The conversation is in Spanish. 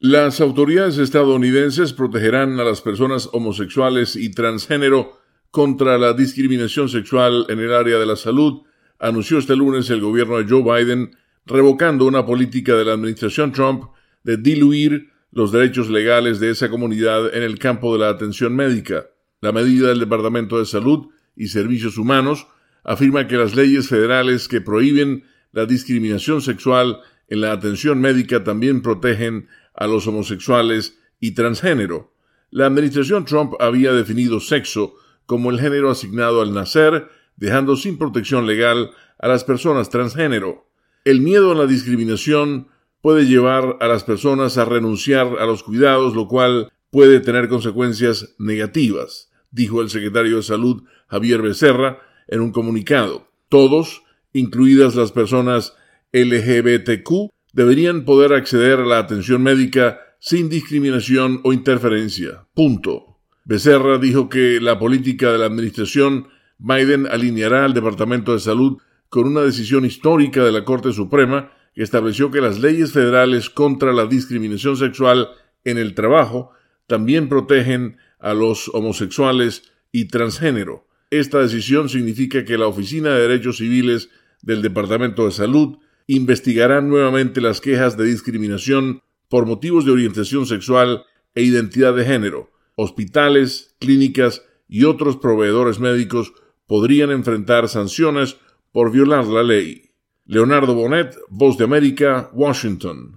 Las autoridades estadounidenses protegerán a las personas homosexuales y transgénero contra la discriminación sexual en el área de la salud, anunció este lunes el gobierno de Joe Biden, revocando una política de la administración Trump de diluir los derechos legales de esa comunidad en el campo de la atención médica. La medida del Departamento de Salud y Servicios Humanos afirma que las leyes federales que prohíben la discriminación sexual en la atención médica también protegen a los homosexuales y transgénero. La administración Trump había definido sexo como el género asignado al nacer, dejando sin protección legal a las personas transgénero. El miedo a la discriminación puede llevar a las personas a renunciar a los cuidados, lo cual puede tener consecuencias negativas, dijo el secretario de Salud Javier Becerra en un comunicado. Todos, incluidas las personas LGBTQ, deberían poder acceder a la atención médica sin discriminación o interferencia. Punto. Becerra dijo que la política de la administración Biden alineará al Departamento de Salud con una decisión histórica de la Corte Suprema que estableció que las leyes federales contra la discriminación sexual en el trabajo también protegen a los homosexuales y transgénero. Esta decisión significa que la Oficina de Derechos Civiles del Departamento de Salud investigará nuevamente las quejas de discriminación por motivos de orientación sexual e identidad de género. Hospitales, clínicas y otros proveedores médicos podrían enfrentar sanciones por violar la ley. Leonardo Bonet, Voz de América, Washington.